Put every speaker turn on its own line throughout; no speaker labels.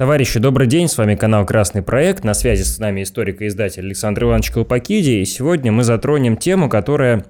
Товарищи, добрый день, с вами канал «Красный проект», на связи с нами историк и издатель Александр Иванович Колпакиди, и сегодня мы затронем тему, которая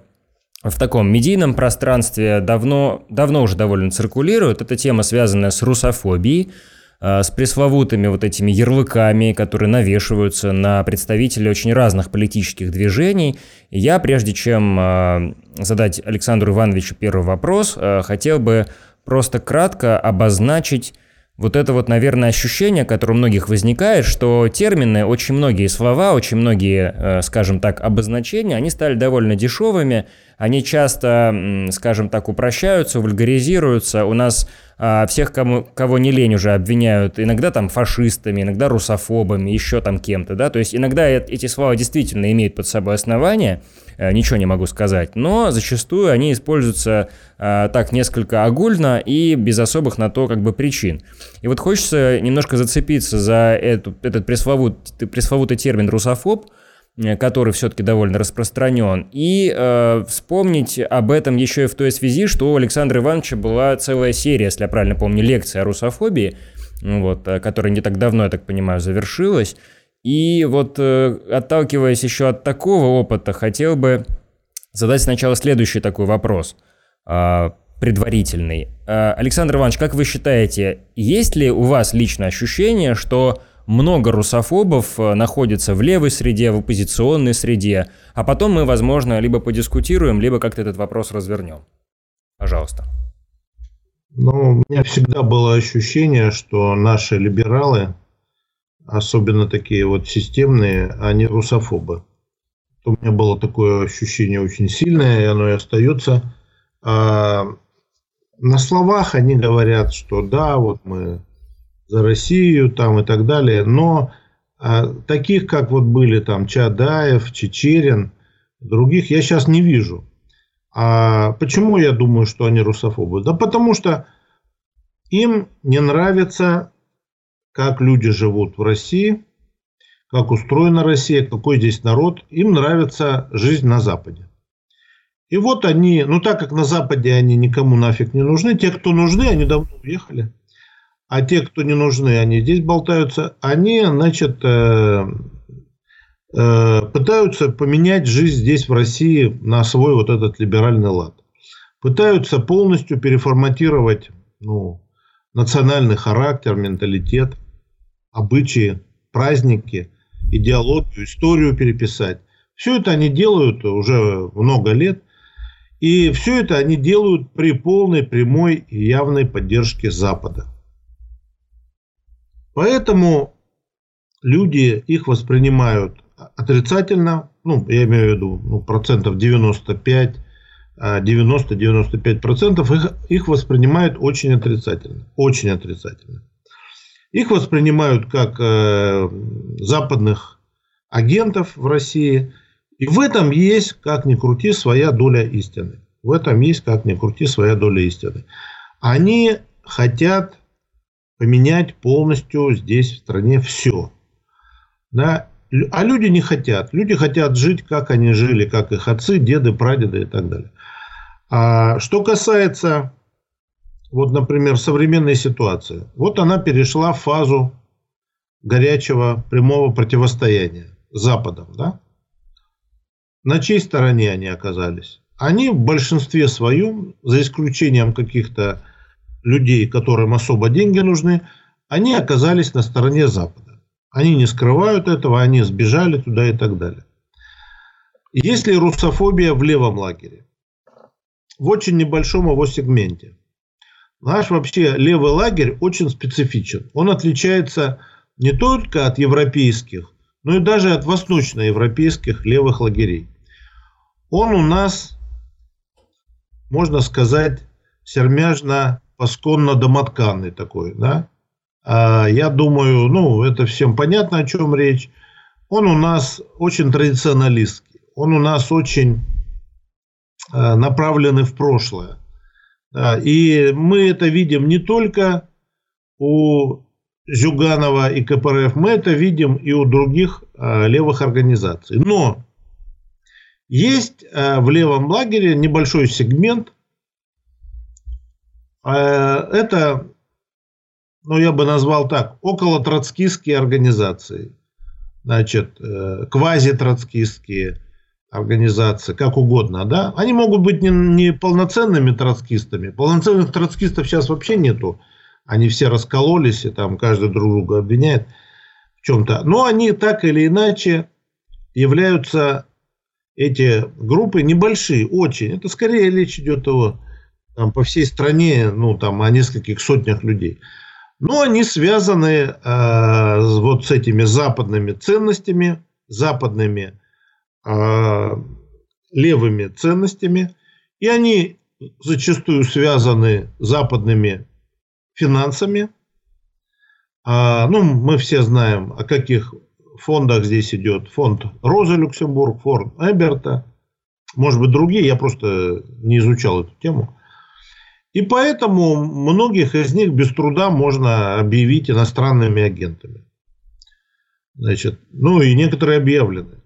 в таком медийном пространстве давно, давно уже довольно циркулирует. Это тема, связанная с русофобией, э, с пресловутыми вот этими ярлыками, которые навешиваются на представителей очень разных политических движений. И я, прежде чем э, задать Александру Ивановичу первый вопрос, э, хотел бы просто кратко обозначить вот это вот, наверное, ощущение, которое у многих возникает, что термины, очень многие слова, очень многие, э, скажем так, обозначения, они стали довольно дешевыми, они часто, скажем так, упрощаются, вульгаризируются. У нас а, всех, кому, кого не лень уже обвиняют, иногда там фашистами, иногда русофобами, еще там кем-то, да, то есть иногда эти слова действительно имеют под собой основания, э, ничего не могу сказать, но зачастую они используются а, так несколько огульно и без особых на то как бы причин. И вот хочется немножко зацепиться за эту, этот пресловутый, пресловутый термин русофоб, который все-таки довольно распространен, и э, вспомнить об этом еще и в той связи, что у Александра Ивановича была целая серия, если я правильно помню, лекций о русофобии, вот, э, которая не так давно, я так понимаю, завершилась. И вот, э, отталкиваясь еще от такого опыта, хотел бы задать сначала следующий такой вопрос, э, предварительный. Э, Александр Иванович, как вы считаете, есть ли у вас личное ощущение, что много русофобов э, находится в левой среде, в оппозиционной среде, а потом мы, возможно, либо подискутируем, либо как-то этот вопрос развернем. Пожалуйста.
Ну, у меня всегда было ощущение, что наши либералы, особенно такие вот системные, они русофобы. У меня было такое ощущение очень сильное, и оно и остается. А на словах они говорят, что да, вот мы за Россию там и так далее. Но а, таких, как вот были там Чадаев, Чечерин, других я сейчас не вижу. А почему я думаю, что они русофобы? Да потому что им не нравится, как люди живут в России, как устроена Россия, какой здесь народ. Им нравится жизнь на Западе. И вот они, ну так как на Западе они никому нафиг не нужны, те, кто нужны, они давно уехали а те, кто не нужны, они здесь болтаются, они, значит, э, э, пытаются поменять жизнь здесь, в России, на свой вот этот либеральный лад. Пытаются полностью переформатировать ну, национальный характер, менталитет, обычаи, праздники, идеологию, историю переписать. Все это они делают уже много лет. И все это они делают при полной, прямой и явной поддержке Запада. Поэтому люди их воспринимают отрицательно, ну, я имею в виду ну, процентов 95, 90-95 а, процентов их, их воспринимают очень отрицательно. Очень отрицательно. Их воспринимают как э, западных агентов в России. И в этом есть, как ни крути, своя доля истины. В этом есть, как ни крути, своя доля истины. Они хотят поменять полностью здесь в стране все. Да? А люди не хотят. Люди хотят жить, как они жили, как их отцы, деды, прадеды и так далее. А что касается, вот, например, современной ситуации. Вот она перешла в фазу горячего прямого противостояния с Западом. Да? На чьей стороне они оказались? Они в большинстве своем, за исключением каких-то людей, которым особо деньги нужны, они оказались на стороне Запада. Они не скрывают этого, они сбежали туда и так далее. Есть ли русофобия в левом лагере? В очень небольшом его сегменте. Наш вообще левый лагерь очень специфичен. Он отличается не только от европейских, но и даже от восточноевропейских левых лагерей. Он у нас, можно сказать, сермяжно пасконно-домотканный такой, да. А я думаю, ну, это всем понятно, о чем речь. Он у нас очень традиционалистский. Он у нас очень э, направленный в прошлое. Да, и мы это видим не только у Зюганова и КПРФ, мы это видим и у других э, левых организаций. Но есть э, в левом лагере небольшой сегмент – это ну, я бы назвал так, около троцкистские организации, значит, э, квази-троцкистские организации, как угодно, да, они могут быть не, не полноценными троцкистами. Полноценных троцкистов сейчас вообще нету. Они все раскололись, и там каждый друг друга обвиняет в чем-то. Но они так или иначе являются эти группы небольшие, очень. Это скорее речь идет о там, по всей стране, ну там о нескольких сотнях людей. Но они связаны э, вот с этими западными ценностями, западными э, левыми ценностями, и они зачастую связаны западными финансами. А, ну, мы все знаем, о каких фондах здесь идет. Фонд Роза Люксембург, фонд Эберта, может быть, другие, я просто не изучал эту тему. И поэтому многих из них без труда можно объявить иностранными агентами. Значит, ну и некоторые объявлены.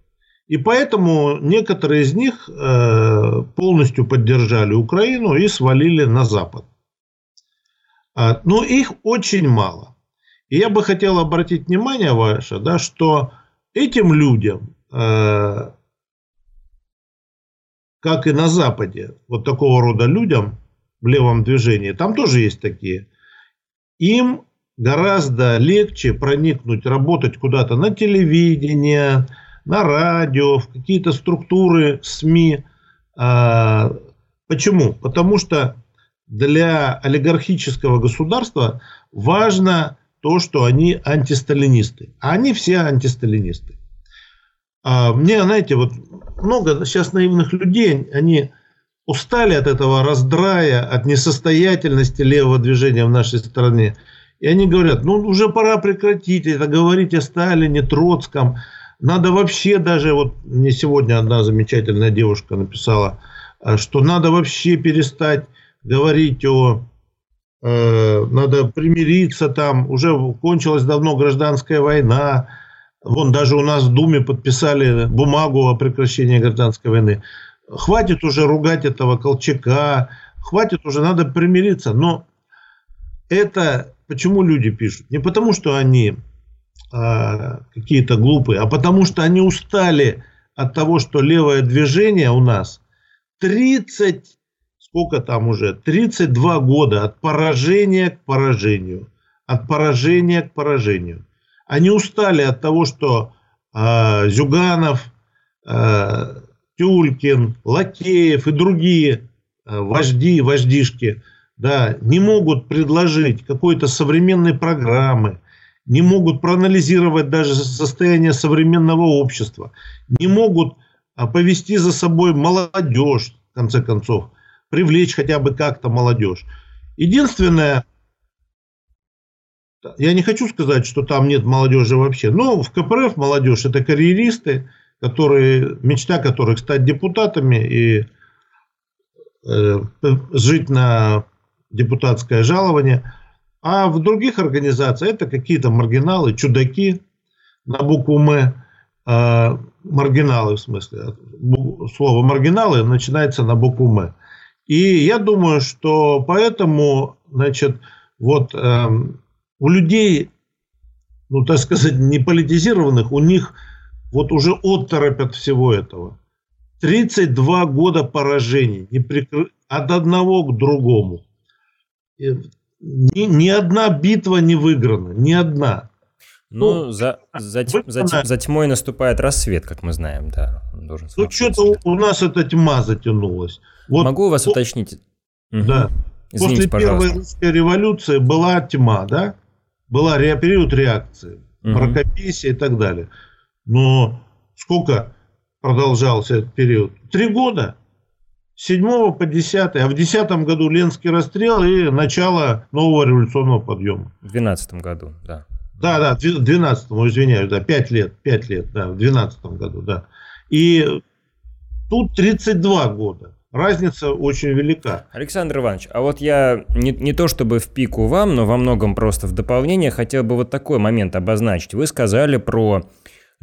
И поэтому некоторые из них э, полностью поддержали Украину и свалили на Запад. А, но их очень мало. И я бы хотел обратить внимание ваше, да, что этим людям, э, как и на Западе, вот такого рода людям, в левом движении, там тоже есть такие, им гораздо легче проникнуть, работать куда-то на телевидение, на радио, в какие-то структуры СМИ. А, почему? Потому что для олигархического государства важно то, что они антисталинисты. А они все антисталинисты. А мне, знаете, вот много сейчас наивных людей, они устали от этого раздрая, от несостоятельности левого движения в нашей стране. И они говорят, ну уже пора прекратить это, говорить о Сталине, Троцком. Надо вообще даже, вот мне сегодня одна замечательная девушка написала, э, что надо вообще перестать говорить о... Э, надо примириться там, уже кончилась давно гражданская война. Вон даже у нас в Думе подписали бумагу о прекращении гражданской войны хватит уже ругать этого Колчака, хватит уже, надо примириться. Но это почему люди пишут? Не потому, что они а, какие-то глупые, а потому, что они устали от того, что левое движение у нас 30, сколько там уже, 32 года от поражения к поражению. От поражения к поражению. Они устали от того, что э, Зюганов, э, Тюлькин, Лакеев и другие э, вожди, вождишки, да, не могут предложить какой-то современной программы, не могут проанализировать даже состояние современного общества, не могут а, повести за собой молодежь, в конце концов, привлечь хотя бы как-то молодежь. Единственное, я не хочу сказать, что там нет молодежи вообще, но в КПРФ молодежь это карьеристы, которые, мечта которых стать депутатами и э, жить на депутатское жалование. А в других организациях это какие-то маргиналы, чудаки на букву «М». Э, маргиналы в смысле. Слово «маргиналы» начинается на букву «М». И я думаю, что поэтому, значит, вот э, у людей, ну, так сказать, не политизированных, у них вот уже отторопят всего этого. 32 года поражений не прикры... от одного к другому. Ни, ни одна битва не выиграна, ни одна.
Ну, ну за, за, за, за тьмой наступает рассвет, как мы знаем, да.
Должен ну, что-то у нас эта тьма затянулась.
Вот, Могу вас уточнить?
Да. Угу. Извините, После пожалуйста. первой русской революции была тьма, да? Была период реакции, угу. мракописие и так далее. Но сколько продолжался этот период? Три года. С 7 по 10, а в 10 году Ленский расстрел и начало нового революционного подъема.
В 12 году, да.
Да, да, в 12 извиняюсь, да, 5 лет, 5 лет, да, в 12 году, да. И тут 32 года. Разница очень велика.
Александр Иванович, а вот я не, не то чтобы в пику вам, но во многом просто в дополнение хотел бы вот такой момент обозначить. Вы сказали про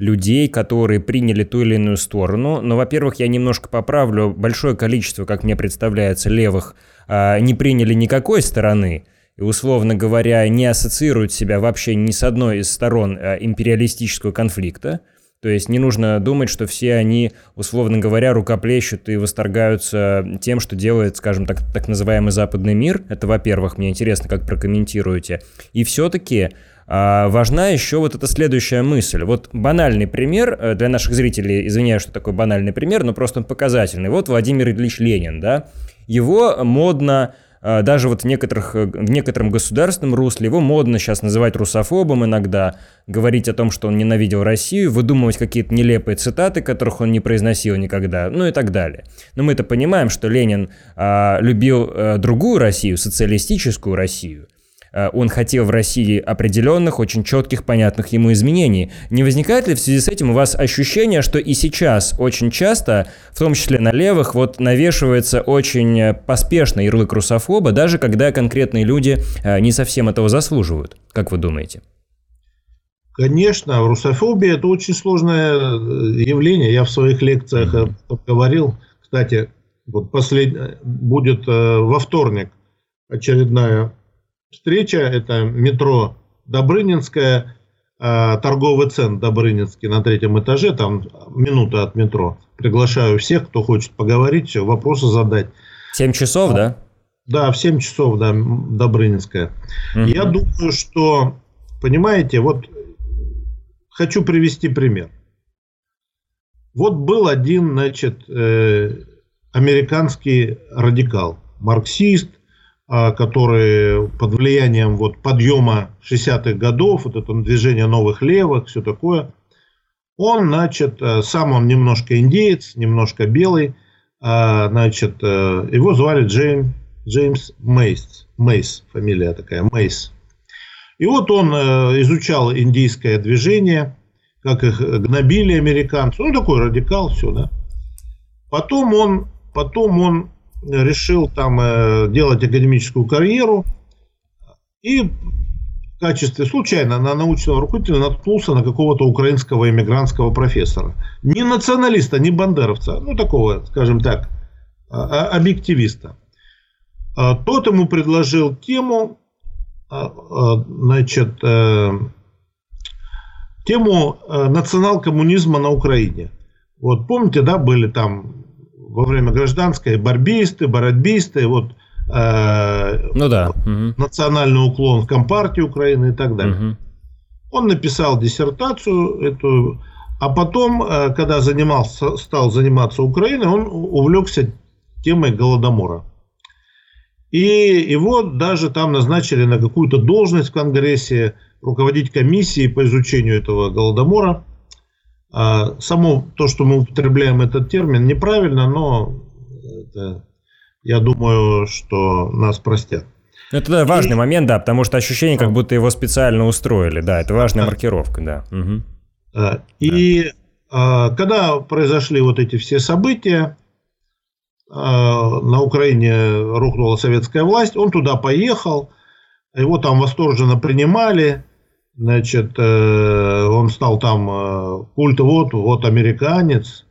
людей, которые приняли ту или иную сторону. Но, во-первых, я немножко поправлю, большое количество, как мне представляется, левых а, не приняли никакой стороны. и, условно говоря, не ассоциируют себя вообще ни с одной из сторон э, империалистического конфликта. То есть не нужно думать, что все они, условно говоря, рукоплещут и восторгаются тем, что делает, скажем так, так называемый западный мир. Это, во-первых, мне интересно, как прокомментируете. И все-таки а, важна еще вот эта следующая мысль. Вот банальный пример э, для наших зрителей, извиняюсь, что такой банальный пример, но просто он показательный. Вот Владимир Ильич Ленин, да, его модно а, даже вот в, некоторых, э, в некотором государственном русле его модно сейчас называть русофобом иногда, говорить о том, что он ненавидел Россию, выдумывать какие-то нелепые цитаты, которых он не произносил никогда, ну и так далее. Но мы это понимаем, что Ленин а, любил а, другую Россию, социалистическую Россию, Э, он хотел в России определенных, очень четких, понятных ему изменений. Не возникает ли в связи с этим у вас ощущение, что и сейчас очень часто, в том числе на левых, вот навешивается очень э, поспешно ярлык русофоба, даже когда конкретные люди э, не совсем этого заслуживают? Как вы думаете?
Конечно, русофобия – это очень сложное явление. Я в своих лекциях говорил. Кстати, вот послед... будет во вторник очередная встреча. Это метро Добрынинская, а, торговый центр Добрынинский на третьем этаже, там минута от метро. Приглашаю всех, кто хочет поговорить, вопросы задать.
7 часов, а, да?
Да, в 7 часов, да, Добрынинская. Угу. Я думаю, что, понимаете, вот хочу привести пример. Вот был один, значит, э, американский радикал, марксист, которые под влиянием вот подъема 60-х годов, вот это движение новых левых, все такое, он, значит, э, сам он немножко индеец, немножко белый, а, значит, э, его звали Джейм, Джеймс Мейс, Мейс, фамилия такая, Мейс. И вот он э, изучал индийское движение, как их гнобили американцы, ну такой радикал, все, да. Потом он, потом он решил там э, делать академическую карьеру и в качестве случайно на научного руководителя наткнулся на какого-то украинского иммигрантского профессора. Не националиста, не бандеровца, ну такого, скажем так, а, а, объективиста. А, тот ему предложил тему, значит, э, тему э, национал-коммунизма на Украине. Вот помните, да, были там во время гражданской борьбисты, боротьбисты, вот
э, ну да.
национальный уклон в Компартии Украины и так далее. Угу. Он написал диссертацию эту, а потом, э, когда занимался, стал заниматься Украиной, он увлекся темой Голодомора. И его даже там назначили на какую-то должность в Конгрессе, руководить комиссией по изучению этого Голодомора. А само то, что мы употребляем этот термин, неправильно, но это, я думаю, что нас простят.
Это да, важный и... момент, да, потому что ощущение, как будто его специально устроили, да, это важная да. маркировка, да.
Угу. И да. когда произошли вот эти все события, а, на Украине рухнула советская власть, он туда поехал, его там восторженно принимали, Значит, э, он стал там э, культ, вот, вот американец.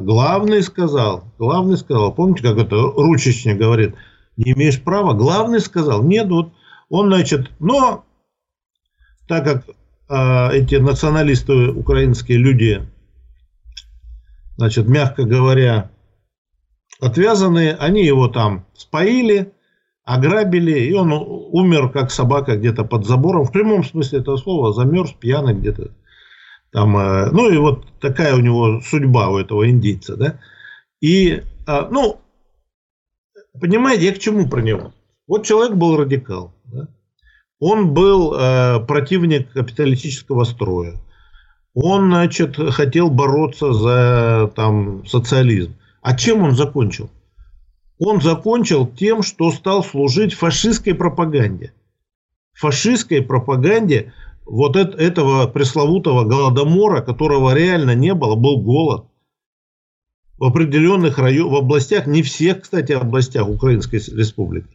Главный сказал, главный сказал, помните, как это ручечник говорит, не имеешь права, главный сказал, нет, вот он, значит, но так как э, эти националисты, украинские люди, значит, мягко говоря, отвязанные, они его там споили, ограбили, и он умер, как собака, где-то под забором, в прямом смысле этого слова, замерз, пьяный где-то. Там, э, ну и вот такая у него судьба у этого индийца, да. И, а, ну, понимаете, я к чему про него? Вот человек был радикал, да? он был э, противник капиталистического строя, он, значит, хотел бороться за там социализм. А чем он закончил? Он закончил тем, что стал служить фашистской пропаганде. Фашистской пропаганде вот этого пресловутого голодомора, которого реально не было, был голод. В определенных районах, в областях, не всех, кстати, областях Украинской республики.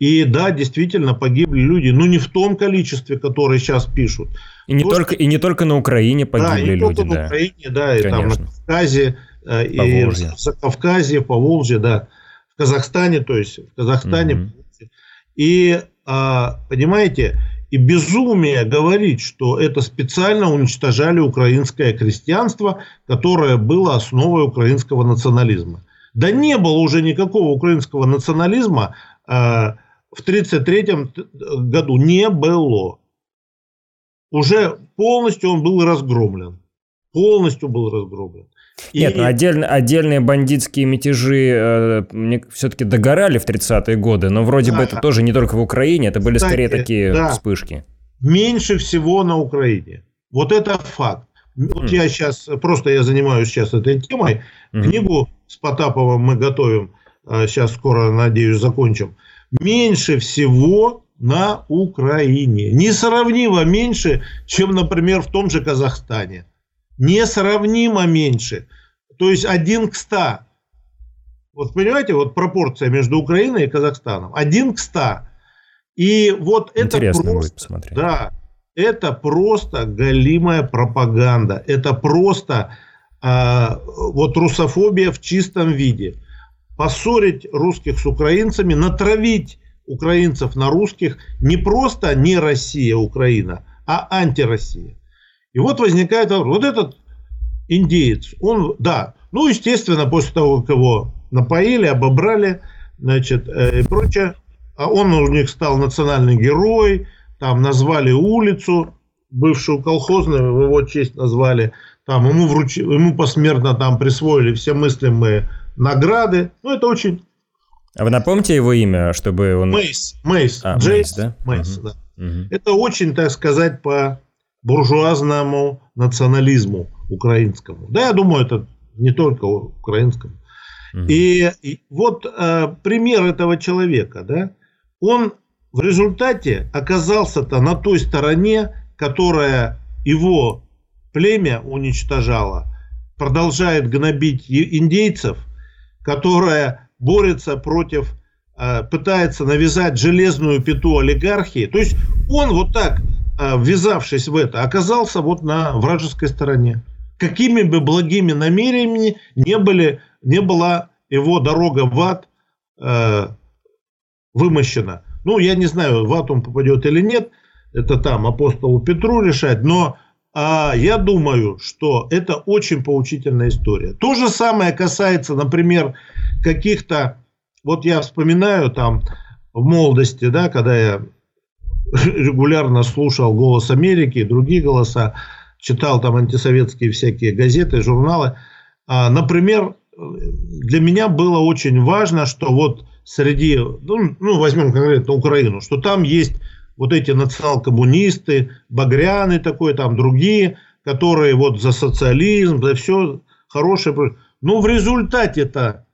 И да, действительно погибли люди, но не в том количестве, которое сейчас пишут.
И не, То, только, что... и не только на Украине погибли да, и не люди.
Только
да.
на Украине, да, и там на Кавказе, э, и в Кавказе, по Волжье, да. В Казахстане, то есть в Казахстане. Угу. И а, понимаете, и безумие говорить, что это специально уничтожали украинское крестьянство, которое было основой украинского национализма. Да не было уже никакого украинского национализма э, в 1933 году. Не было. Уже полностью он был разгромлен. Полностью был разгромлен.
И... Нет, ну отдельно, отдельные бандитские мятежи э, все-таки догорали в 30-е годы, но вроде да. бы это тоже не только в Украине, это были Кстати, скорее такие да. вспышки.
Меньше всего на Украине. Вот это факт. Вот mm. я сейчас, просто я занимаюсь сейчас этой темой. Mm. Книгу с Потаповым мы готовим, сейчас э, скоро, надеюсь, закончим. Меньше всего на Украине. Несравнимо меньше, чем, например, в том же Казахстане несравнимо меньше. То есть один к 100. Вот понимаете, вот пропорция между Украиной и Казахстаном. Один к 100. И вот это Интересно просто, будет посмотреть. Да, это просто галимая пропаганда. Это просто э, вот русофобия в чистом виде. Поссорить русских с украинцами, натравить украинцев на русских не просто не Россия, Украина, а антироссия. И вот возникает вопрос. Вот этот индеец, он, да, ну, естественно, после того, как его напоили, обобрали, значит, э, и прочее, а он у них стал национальный герой, там назвали улицу, бывшую колхозную, в его честь назвали, там ему, вруч... ему посмертно там присвоили все мыслимые награды. Ну, это очень...
А вы напомните его имя, чтобы он...
Мейс. Мейс. А, Джейс. Мейс, да? Мейс, угу. да. Угу. Это очень, так сказать, по буржуазному национализму украинскому. Да, я думаю, это не только украинскому. И, и вот э, пример этого человека, да, он в результате оказался-то на той стороне, которая его племя уничтожала, продолжает гнобить индейцев, которая борется против, э, пытается навязать железную пету олигархии. То есть он вот так ввязавшись в это, оказался вот на вражеской стороне. Какими бы благими намерениями не, были, не была его дорога в ад э, вымощена. Ну, я не знаю, в ад он попадет или нет, это там апостолу Петру решать, но а, я думаю, что это очень поучительная история. То же самое касается, например, каких-то, вот я вспоминаю там в молодости, да, когда я регулярно слушал «Голос Америки» и другие голоса, читал там антисоветские всякие газеты, журналы. А, например, для меня было очень важно, что вот среди, ну, ну возьмем конкретно Украину, что там есть вот эти национал-коммунисты, Багряны такой, там другие, которые вот за социализм, за все хорошее. Но в результате-то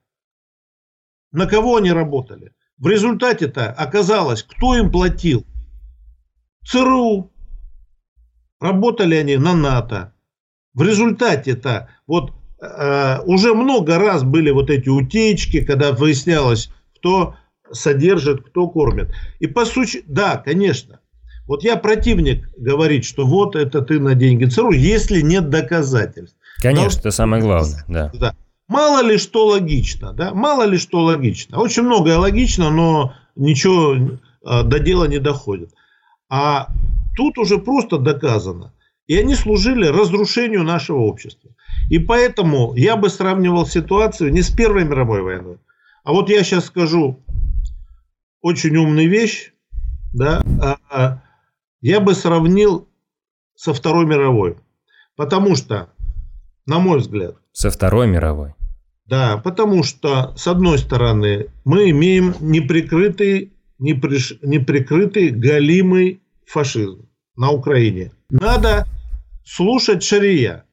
на кого они работали? В результате-то оказалось, кто им платил? ЦРУ. Работали они на НАТО. В результате-то вот э, уже много раз были вот эти утечки, когда выяснялось, кто содержит, кто кормит. И по сути, да, конечно. Вот я противник говорит, что вот это ты на деньги ЦРУ, если нет доказательств.
Конечно, Но, это самое главное, да.
да. Мало ли что логично, да, мало ли что логично. Очень многое логично, но ничего э, до дела не доходит. А тут уже просто доказано. И они служили разрушению нашего общества. И поэтому я бы сравнивал ситуацию не с Первой мировой войной. А вот я сейчас скажу очень умную вещь. Да, а, а, я бы сравнил со Второй мировой. Потому что, на мой взгляд...
Со Второй мировой?
Да, потому что, с одной стороны, мы имеем неприкрытый неприкрытый галимый фашизм на Украине. Надо слушать Шария.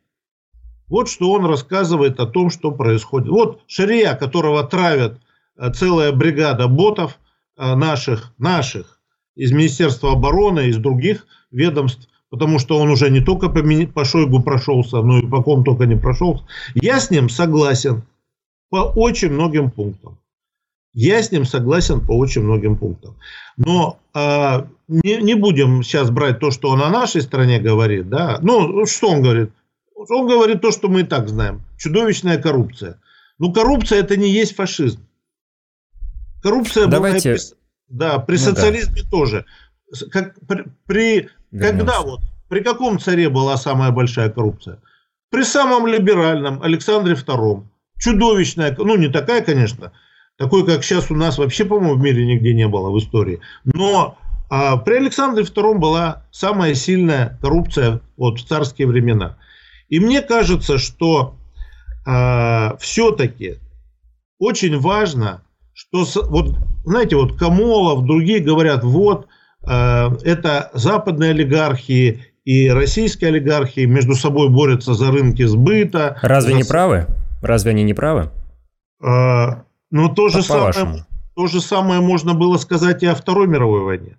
Вот что он рассказывает о том, что происходит. Вот Шария, которого травят э, целая бригада ботов э, наших, наших из Министерства обороны, из других ведомств, потому что он уже не только по, по Шойгу прошелся, но и по ком только не прошелся. Я с ним согласен по очень многим пунктам. Я с ним согласен по очень многим пунктам. Но э, не, не будем сейчас брать то, что он о нашей стране говорит. Да? Ну, что он говорит? Он говорит то, что мы и так знаем. Чудовищная коррупция. Ну, коррупция это не есть фашизм.
Коррупция Давайте... была
Да, при ну, социализме да. тоже. Как, при, при когда вот, при каком царе была самая большая коррупция? При самом либеральном Александре II. Чудовищная, ну не такая, конечно, такой, как сейчас у нас вообще, по-моему, в мире нигде не было в истории. Но а, при Александре II была самая сильная коррупция вот, в царские времена. И мне кажется, что а, все-таки очень важно, что вот знаете, вот Камолов, другие говорят, вот а, это западные олигархии и российские олигархии между собой борются за рынки сбыта.
Разве
за...
не правы? Разве они не правы?
А, ну, то же, самое, то же самое можно было сказать и о Второй мировой войне.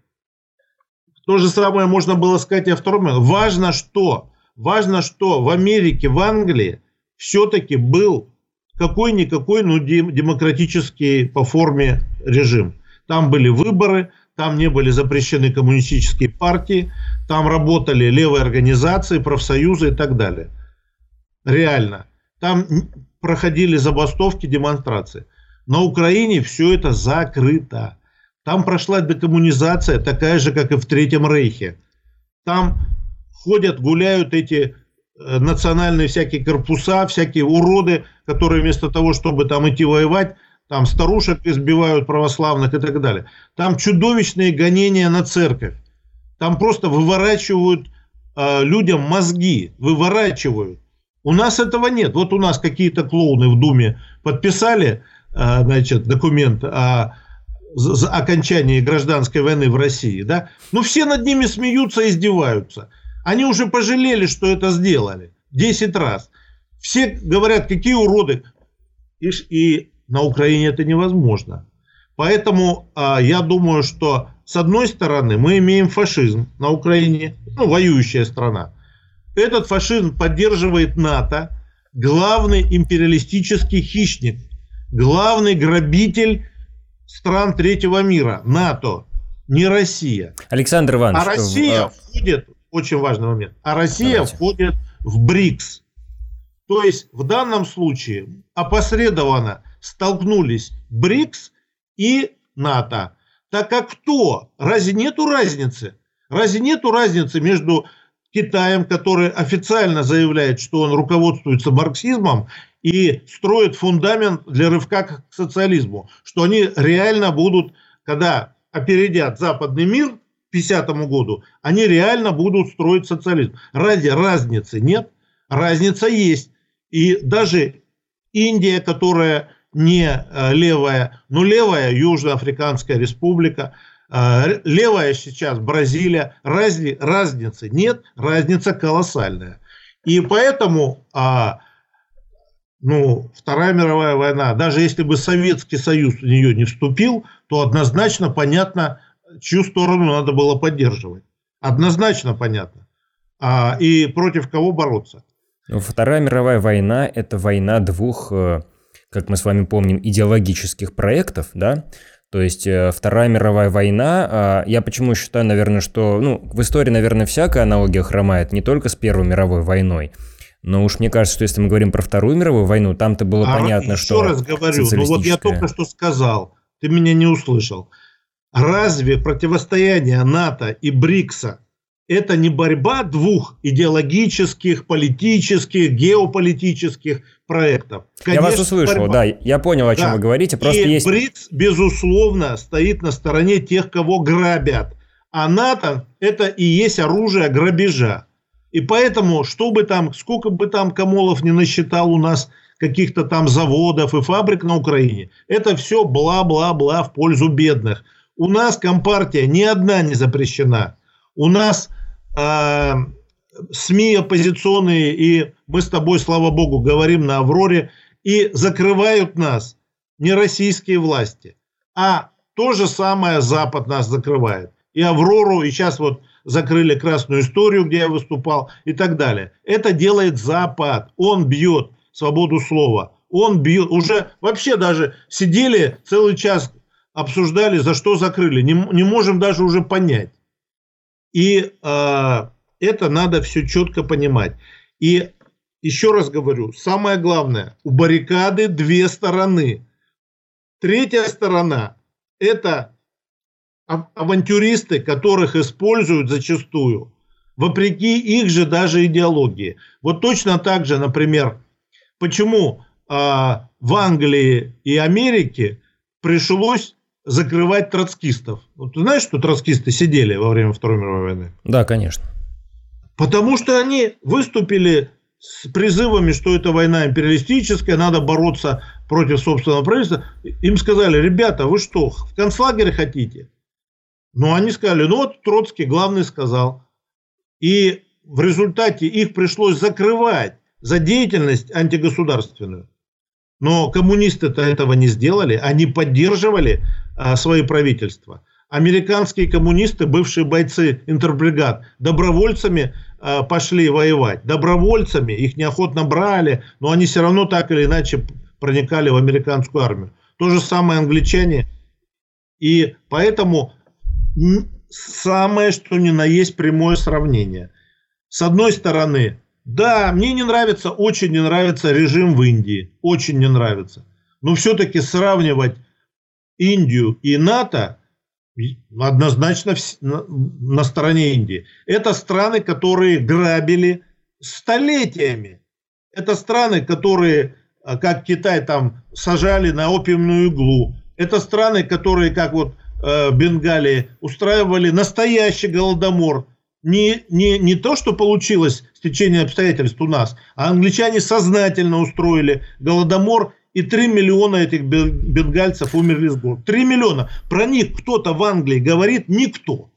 То же самое можно было сказать и о Второй мировой войне. Важно что? Важно, что в Америке, в Англии все-таки был какой-никакой, ну, демократический по форме режим. Там были выборы, там не были запрещены коммунистические партии, там работали левые организации, профсоюзы и так далее. Реально. Там проходили забастовки, демонстрации. На Украине все это закрыто. Там прошла декоммунизация такая же, как и в Третьем Рейхе. Там ходят, гуляют эти э, национальные всякие корпуса, всякие уроды, которые вместо того, чтобы там идти воевать, там старушек избивают православных и так далее. Там чудовищные гонения на церковь. Там просто выворачивают э, людям мозги, выворачивают. У нас этого нет. Вот у нас какие-то клоуны в Думе подписали значит, документ о окончании гражданской войны в России, да, но все над ними смеются издеваются. Они уже пожалели, что это сделали. Десять раз. Все говорят, какие уроды. И, и на Украине это невозможно. Поэтому а, я думаю, что с одной стороны мы имеем фашизм на Украине, ну, воюющая страна. Этот фашизм поддерживает НАТО, главный империалистический хищник главный грабитель стран третьего мира, НАТО, не Россия.
Alexander Иванович.
А Россия в... входит, очень важный момент, а Россия Давайте. входит в БРИКС. То есть в данном случае опосредованно столкнулись БРИКС и НАТО. Так как кто? Разве нету разницы? Разве нету разницы между Китаем, который официально заявляет, что он руководствуется марксизмом, и строят фундамент для рывка к социализму, что они реально будут, когда опередят западный мир к 50 году, они реально будут строить социализм. Ради разницы нет, разница есть. И даже Индия, которая не э, левая, но левая Южноафриканская республика, левая сейчас Бразилия, разни, разницы нет, разница колоссальная. И поэтому а, ну, Вторая мировая война, даже если бы Советский Союз в нее не вступил, то однозначно понятно, чью сторону надо было поддерживать. Однозначно понятно. А, и против кого бороться.
Ну, Вторая мировая война – это война двух, э, как мы с вами помним, идеологических проектов, да? То есть э, Вторая мировая война, а, я почему считаю, наверное, что, ну, в истории, наверное, всякая аналогия хромает, не только с Первой мировой войной – но уж мне кажется, что если мы говорим про Вторую мировую войну, там-то было а понятно, еще что...
Еще раз говорю, ну вот я только что сказал, ты меня не услышал. Разве противостояние НАТО и БРИКСа это не борьба двух идеологических, политических, геополитических проектов.
Конечно, я вас услышал, борьба. да, я понял, о чем да. вы говорите. Просто
и
есть...
БРИКС, безусловно, стоит на стороне тех, кого грабят. А НАТО – это и есть оружие грабежа. И поэтому, что бы там, сколько бы там Камолов не насчитал у нас каких-то там заводов и фабрик на Украине, это все бла-бла-бла в пользу бедных. У нас компартия ни одна не запрещена. У нас э, СМИ оппозиционные, и мы с тобой, слава богу, говорим на Авроре, и закрывают нас не российские власти, а то же самое Запад нас закрывает. И Аврору, и сейчас вот закрыли красную историю, где я выступал и так далее. Это делает Запад. Он бьет свободу слова. Он бьет. Уже вообще даже сидели целый час, обсуждали, за что закрыли. Не, не можем даже уже понять. И э, это надо все четко понимать. И еще раз говорю, самое главное, у баррикады две стороны. Третья сторона – это авантюристы, которых используют зачастую, вопреки их же даже идеологии. Вот точно так же, например, почему э, в Англии и Америке пришлось закрывать троцкистов. Вот ты знаешь, что троцкисты сидели во время Второй мировой войны?
Да, конечно.
Потому что они выступили с призывами, что это война империалистическая, надо бороться против собственного правительства. Им сказали, ребята, вы что, в концлагере хотите? Ну, они сказали, ну вот Троцкий главный сказал. И в результате их пришлось закрывать за деятельность антигосударственную. Но коммунисты-то этого не сделали, они поддерживали а, свои правительства. Американские коммунисты, бывшие бойцы интербригад, добровольцами а, пошли воевать. Добровольцами, их неохотно брали, но они все равно так или иначе проникали в американскую армию. То же самое англичане. И поэтому самое, что ни на есть прямое сравнение. С одной стороны, да, мне не нравится, очень не нравится режим в Индии. Очень не нравится. Но все-таки сравнивать Индию и НАТО однозначно на стороне Индии. Это страны, которые грабили столетиями. Это страны, которые, а, как Китай, там сажали на опиумную иглу. Это страны, которые, как вот э, в Бенгалии, устраивали настоящий голодомор не, не, не то, что получилось с течением обстоятельств у нас, а англичане сознательно устроили голодомор, и 3 миллиона этих бенгальцев умерли с голоду. 3 миллиона. Про них кто-то в Англии говорит никто.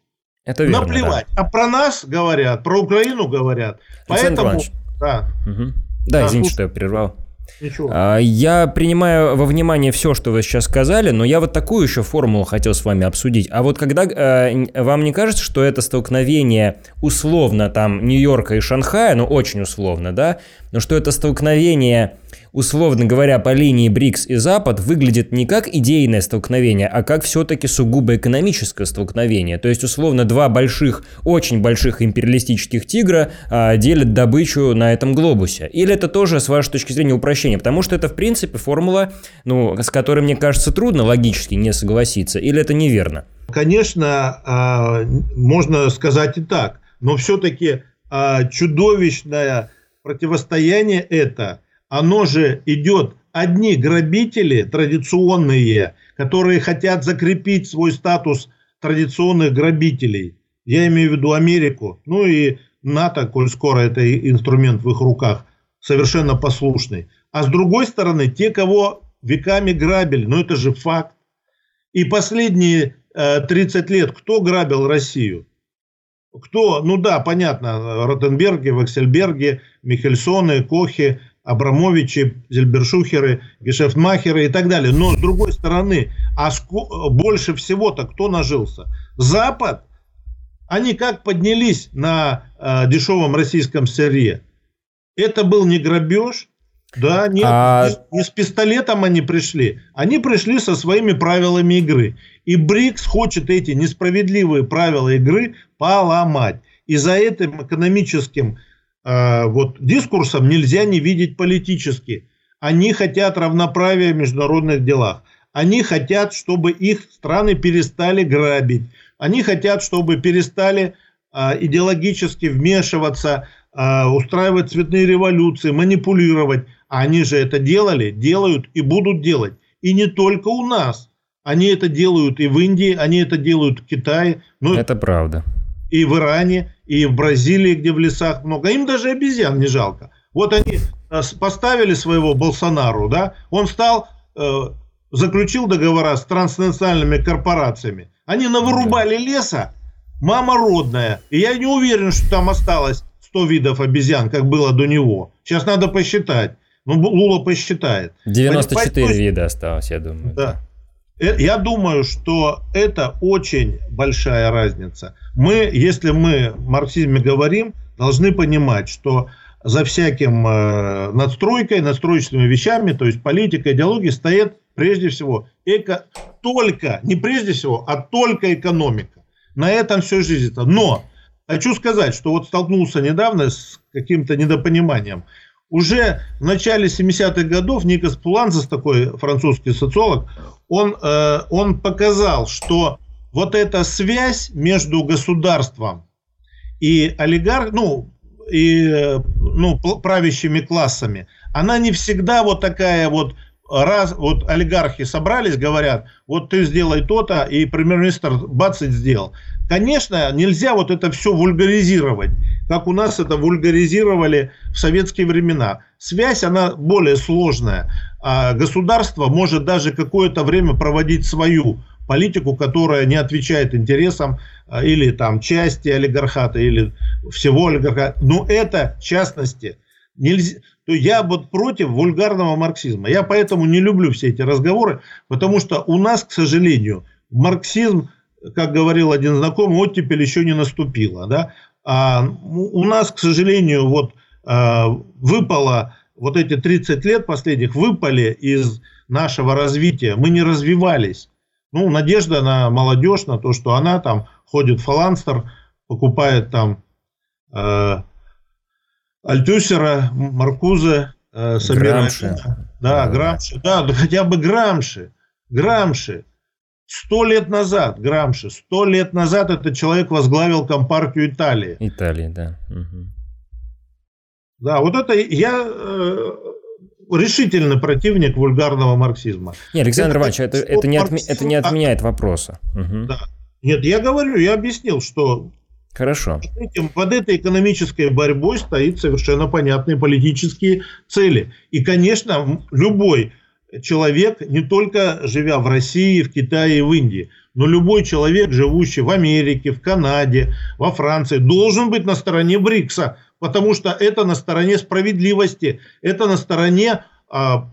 Это верно, Наплевать. Да. А про нас говорят, про Украину говорят.
Александр Поэтому... Да. Угу. Да, да, извините, слушай, что я прервал. Ничего. А, я принимаю во внимание все, что вы сейчас сказали, но я вот такую еще формулу хотел с вами обсудить. А вот когда э, вам не кажется, что это столкновение условно там Нью-Йорка и Шанхая, ну очень условно, да, но что это столкновение условно говоря, по линии БРИКС и Запад выглядит не как идейное столкновение, а как все-таки сугубо экономическое столкновение. То есть, условно, два больших, очень больших империалистических тигра а, делят добычу на этом глобусе. Или это тоже, с вашей точки зрения, упрощение? Потому что это, в принципе, формула, ну, с которой, мне кажется, трудно логически не согласиться. Или это неверно?
Конечно, а, можно сказать и так. Но все-таки а, чудовищное противостояние это – оно же идет одни грабители традиционные, которые хотят закрепить свой статус традиционных грабителей. Я имею в виду Америку, ну и НАТО, коль скоро это инструмент в их руках, совершенно послушный. А с другой стороны, те, кого веками грабили, ну это же факт. И последние э, 30 лет кто грабил Россию? Кто? Ну да, понятно, Ротенберги, Вексельберги, Михельсоны, Кохи, Абрамовичи, Зельбершухеры, Гешефтмахеры и так далее. Но с другой стороны, а больше всего-то кто нажился? Запад. Они как поднялись на э, дешевом российском сырье? Это был не грабеж, да, нет, а... не, не с пистолетом они пришли. Они пришли со своими правилами игры. И БРИКС хочет эти несправедливые правила игры поломать. И за этим экономическим э, вот дискурсом нельзя не видеть политически. Они хотят равноправия в международных делах. Они хотят, чтобы их страны перестали грабить. Они хотят, чтобы перестали э, идеологически вмешиваться, э, устраивать цветные революции, манипулировать. А они же это делали, делают и будут делать. И не только у нас. Они это делают и в Индии, они это делают в Китае.
Ну, это правда
и в Иране, и в Бразилии, где в лесах много. Им даже обезьян не жалко. Вот они э, поставили своего Болсонару, да, он стал, э, заключил договора с транснациональными корпорациями. Они навырубали леса, мама родная. И я не уверен, что там осталось 100 видов обезьян, как было до него. Сейчас надо посчитать. Ну, Лула посчитает.
94 Понимаете, вида осталось, я думаю.
Да. Э, я думаю, что это очень большая разница. Мы, если мы марксизме говорим, должны понимать, что за всяким э, надстройкой, надстроечными вещами, то есть политика, идеология, стоит прежде всего эко, только, не прежде всего, а только экономика. На этом все жизнь. Но хочу сказать, что вот столкнулся недавно с каким-то недопониманием. Уже в начале 70-х годов Никос Пуланзас, такой французский социолог, он, э, он показал, что вот эта связь между государством и олигарх, ну, и ну, правящими классами, она не всегда вот такая вот раз вот олигархи собрались, говорят, вот ты сделай то-то, и премьер-министр бац и сделал. Конечно, нельзя вот это все вульгаризировать, как у нас это вульгаризировали в советские времена. Связь, она более сложная. А государство может даже какое-то время проводить свою политику, которая не отвечает интересам а, или там части олигархата, или всего олигархата. Но это частности. Нельзя, то я вот против вульгарного марксизма. Я поэтому не люблю все эти разговоры, потому что у нас, к сожалению, марксизм как говорил один знакомый, оттепель еще не наступила. Да? А у нас, к сожалению, вот а, выпало, вот эти 30 лет последних выпали из нашего развития. Мы не развивались. Ну, надежда на молодежь, на то, что она там ходит в фаланстер, покупает там э, Альтюсера, Маркузе, э, собирает. Грамши. Да, Грамши. Да, хотя бы Грамши. Грамши. Сто лет назад, Грамши, сто лет назад этот человек возглавил Компартию Италии.
Италии, да.
Угу. Да, вот это я э, решительный противник вульгарного марксизма.
Нет, Александр Иванович, это, это, не, отме, это не отменяет вопроса. Угу.
Да. Нет, я говорю, я объяснил, что
Хорошо.
Этим, под этой экономической борьбой стоит совершенно понятные политические цели. И, конечно, любой человек, не только живя в России, в Китае и в Индии, но любой человек, живущий в Америке, в Канаде, во Франции, должен быть на стороне БРИКСа, потому что это на стороне справедливости, это на стороне а,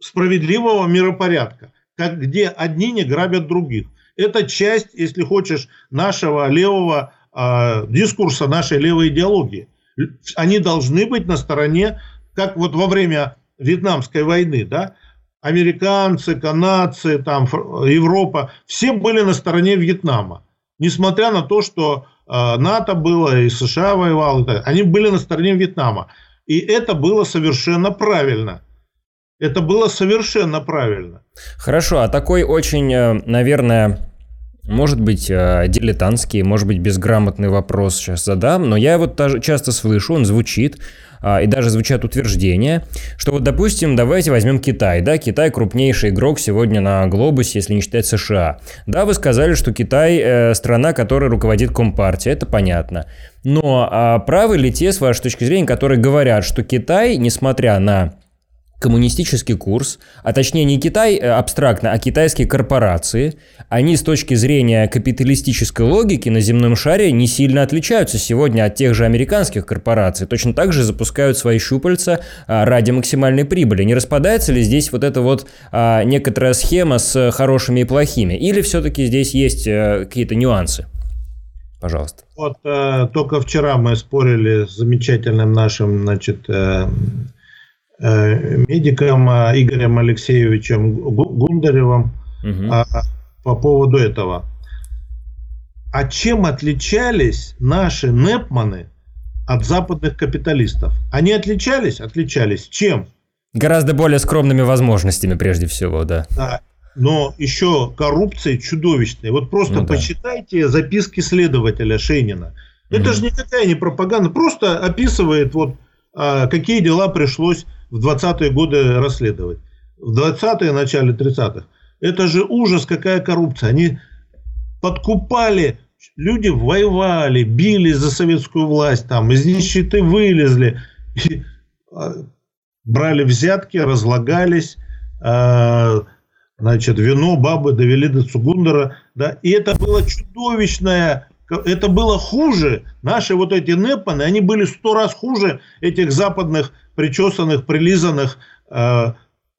справедливого миропорядка, как, где одни не грабят других. Это часть, если хочешь, нашего левого дискурса, нашей левой идеологии. Они должны быть на стороне, как вот во время Вьетнамской войны, да, американцы, канадцы, там, Европа, все были на стороне Вьетнама. Несмотря на то, что э, НАТО было и США воевал, они были на стороне Вьетнама. И это было совершенно правильно. Это было совершенно правильно.
Хорошо, а такой очень, э, наверное, может быть, э, дилетантский, может быть, безграмотный вопрос сейчас задам, но я вот часто слышу, он звучит, а, и даже звучат утверждения, что вот, допустим, давайте возьмем Китай, да, Китай крупнейший игрок сегодня на глобусе, если не считать США. Да, вы сказали, что Китай э, страна, которая руководит Компартией, это понятно. Но а правы ли те, с вашей точки зрения, которые говорят, что Китай, несмотря на коммунистический курс, а точнее не Китай э, абстрактно, а китайские корпорации, они с точки зрения капиталистической логики на земном шаре не сильно отличаются сегодня от тех же американских корпораций. Точно так же запускают свои щупальца а, ради максимальной прибыли. Не распадается ли здесь вот эта вот а, некоторая схема с хорошими и плохими? Или все-таки здесь есть а, какие-то нюансы? Пожалуйста.
Вот э, только вчера мы спорили с замечательным нашим, значит, э, Э, медиком э, Игорем Алексеевичем Гундаревым угу. по поводу этого. А чем отличались наши Непманы от западных капиталистов? Они отличались? Отличались. Чем?
Гораздо более скромными возможностями, прежде всего, да.
Да. Но еще коррупция чудовищная. Вот просто ну, почитайте да. записки следователя Шейнина. Это угу. же никакая не пропаганда. Просто описывает, вот, какие дела пришлось в 20-е годы расследовать. В 20-е, начале 30-х. Это же ужас, какая коррупция. Они подкупали, люди воевали, били за советскую власть, там, из нищеты вылезли, и, а, брали взятки, разлагались, а, значит, вино бабы довели до Цугундера, да, и это было чудовищное, это было хуже, наши вот эти Непаны, они были сто раз хуже этих западных причесанных, прилизанных э,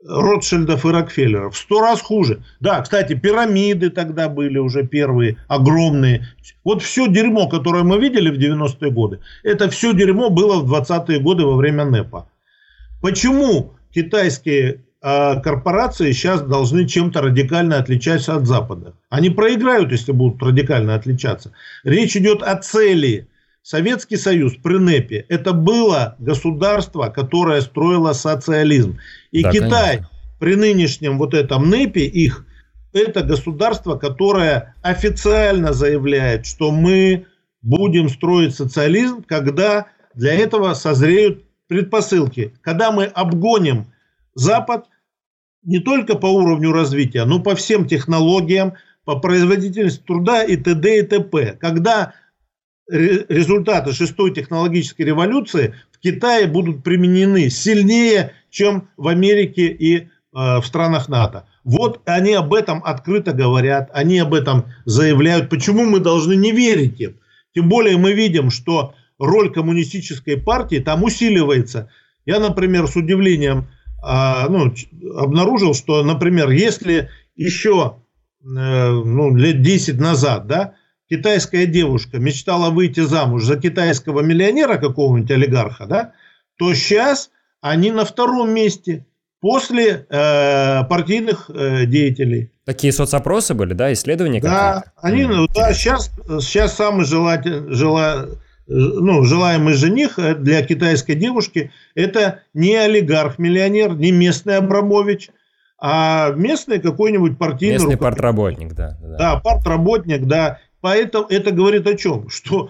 Ротшильдов и Рокфеллеров. Сто раз хуже. Да, кстати, пирамиды тогда были уже первые, огромные. Вот все дерьмо, которое мы видели в 90-е годы, это все дерьмо было в 20-е годы во время НЭПа. Почему китайские корпорации сейчас должны чем-то радикально отличаться от западных? Они проиграют, если будут радикально отличаться. Речь идет о цели – Советский Союз при НЭПе это было государство, которое строило социализм. И да, Китай конечно. при нынешнем вот этом НЭПе их это государство, которое официально заявляет, что мы будем строить социализм, когда для этого созреют предпосылки. Когда мы обгоним Запад не только по уровню развития, но по всем технологиям, по производительности труда и т.д. и т.п. Когда результаты шестой технологической революции в Китае будут применены сильнее, чем в Америке и э, в странах НАТО. Вот они об этом открыто говорят, они об этом заявляют. Почему мы должны не верить им? Тем более мы видим, что роль коммунистической партии там усиливается. Я, например, с удивлением ну, обнаружил, что, например, если еще э, ну, лет 10 назад, да, китайская девушка мечтала выйти замуж за китайского миллионера какого-нибудь олигарха, да, то сейчас они на втором месте после э, партийных э, деятелей.
Такие соцопросы были, да, исследования?
Да, они, mm, да, сейчас, сейчас самый желательный, жела, ну, желаемый жених для китайской девушки это не олигарх-миллионер, не местный Абрамович, а местный какой-нибудь партийный
Местный партработник, да.
Да, да партработник, да. Поэтому это говорит о чем? Что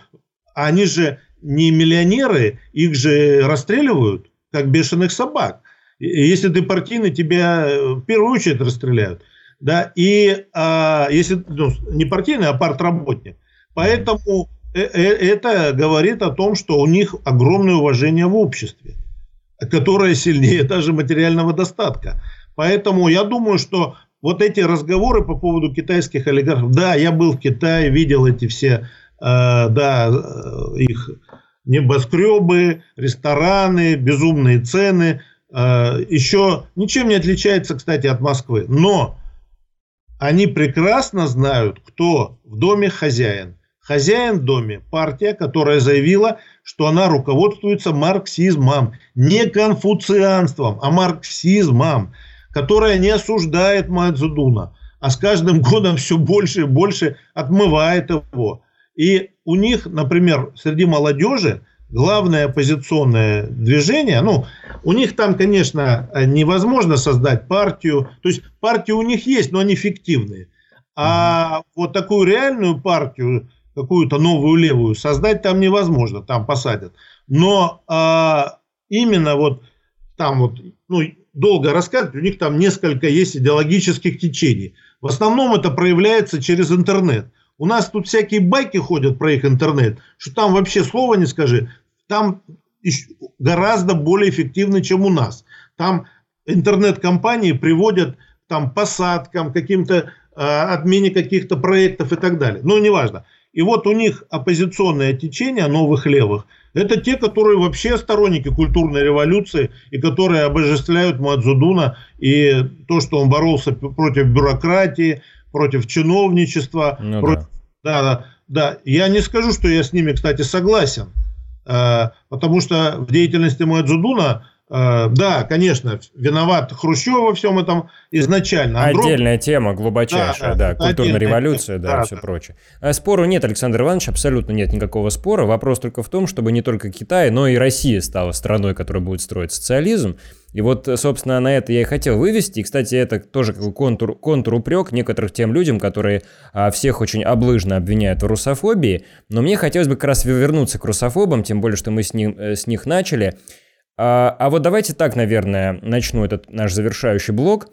они же не миллионеры, их же расстреливают, как бешеных собак. Если ты партийный, тебя в первую очередь расстреляют. Да? И а, если ну, не партийный, а партработник. Поэтому э, э, это говорит о том, что у них огромное уважение в обществе, которое сильнее даже материального достатка. Поэтому я думаю, что вот эти разговоры по поводу китайских олигархов, да, я был в Китае, видел эти все, э, да, э, их небоскребы, рестораны, безумные цены, э, еще ничем не отличается, кстати, от Москвы. Но они прекрасно знают, кто в доме хозяин. Хозяин в доме – партия, которая заявила, что она руководствуется марксизмом, не конфуцианством, а марксизмом которая не осуждает Мао Цзэдуна, а с каждым годом все больше и больше отмывает его. И у них, например, среди молодежи главное оппозиционное движение, ну, у них там, конечно, невозможно создать партию, то есть партии у них есть, но они фиктивные. А mm вот такую реальную партию, какую-то новую левую, создать там невозможно, там посадят. Но а, именно вот там вот, ну, долго рассказывать, у них там несколько есть идеологических течений. В основном это проявляется через интернет. У нас тут всякие байки ходят про их интернет, что там вообще слова не скажи. Там гораздо более эффективно, чем у нас. Там интернет-компании приводят там посадкам, каким-то э, отмене каких-то проектов и так далее. Но неважно. И вот у них оппозиционное течение новых левых – это те, которые вообще сторонники культурной революции и которые обожествляют Мадзудуна и то, что он боролся против бюрократии, против чиновничества. Ну, против... Да. да, да, да. Я не скажу, что я с ними, кстати, согласен, э, потому что в деятельности Мадзудуна да, конечно, виноват Хрущев во всем этом изначально.
Отдельная тема, глубочайшая, да, да культурная революция, да, да, все да. прочее. А спору нет, Александр Иванович, абсолютно нет никакого спора. Вопрос только в том, чтобы не только Китай, но и Россия стала страной, которая будет строить социализм. И вот, собственно, на это я и хотел вывести. И, кстати, это тоже как контур, контур-упрек некоторых тем людям, которые а, всех очень облыжно обвиняют в русофобии. Но мне хотелось бы как раз вернуться к русофобам, тем более, что мы с, ним, э, с них начали. А, а вот давайте так, наверное, начну этот наш завершающий блок.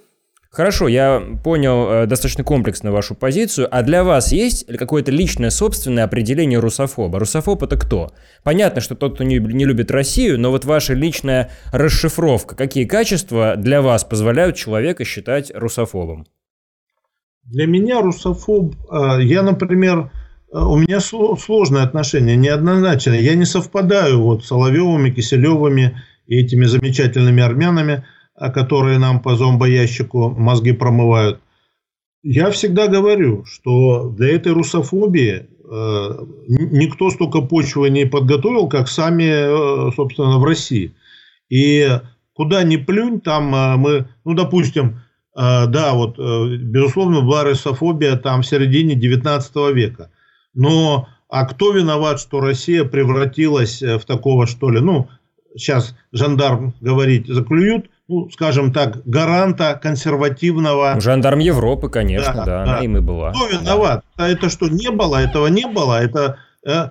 Хорошо, я понял э, достаточно комплексно вашу позицию. А для вас есть какое-то личное собственное определение русофоба? Русофоб это кто? Понятно, что тот, кто не, не любит Россию, но вот ваша личная расшифровка. Какие качества для вас позволяют человека считать русофобом?
Для меня русофоб, э, я, например, э, у меня сложное отношение, неоднозначное. Я не совпадаю вот с Соловьевыми, Киселевыми и этими замечательными армянами, а, которые нам по зомбоящику мозги промывают. Я всегда говорю, что для этой русофобии э, никто столько почвы не подготовил, как сами, э, собственно, в России. И куда ни плюнь, там э, мы, ну, допустим, э, да, вот, э, безусловно, была русофобия там в середине 19 века. Но а кто виноват, что Россия превратилась в такого, что ли, ну, сейчас жандарм говорить заклюют, ну, скажем так, гаранта консервативного...
Жандарм Европы, конечно, да, да, да. она им и была.
Кто виноват? Да. Это что, не было, этого не было, это... Э,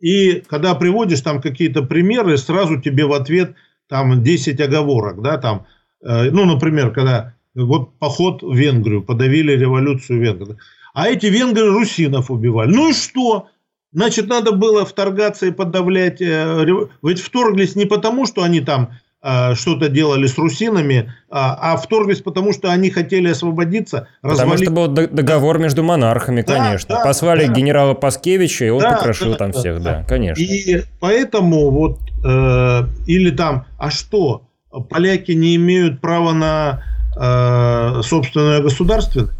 и когда приводишь там какие-то примеры, сразу тебе в ответ там 10 оговорок, да, там, э, ну, например, когда вот поход в Венгрию, подавили революцию венгров, а эти венгры русинов убивали. Ну и что? Значит, надо было вторгаться и подавлять. Э, ведь вторглись не потому, что они там э, что-то делали с русинами, а, а вторглись потому, что они хотели освободиться.
Потому что был договор между монархами, конечно. Да, Послали да. генерала Паскевича, и он да, покрошил да, там да, всех, да, да, конечно.
И поэтому вот, э, или там, а что, поляки не имеют права на э, собственное государственное?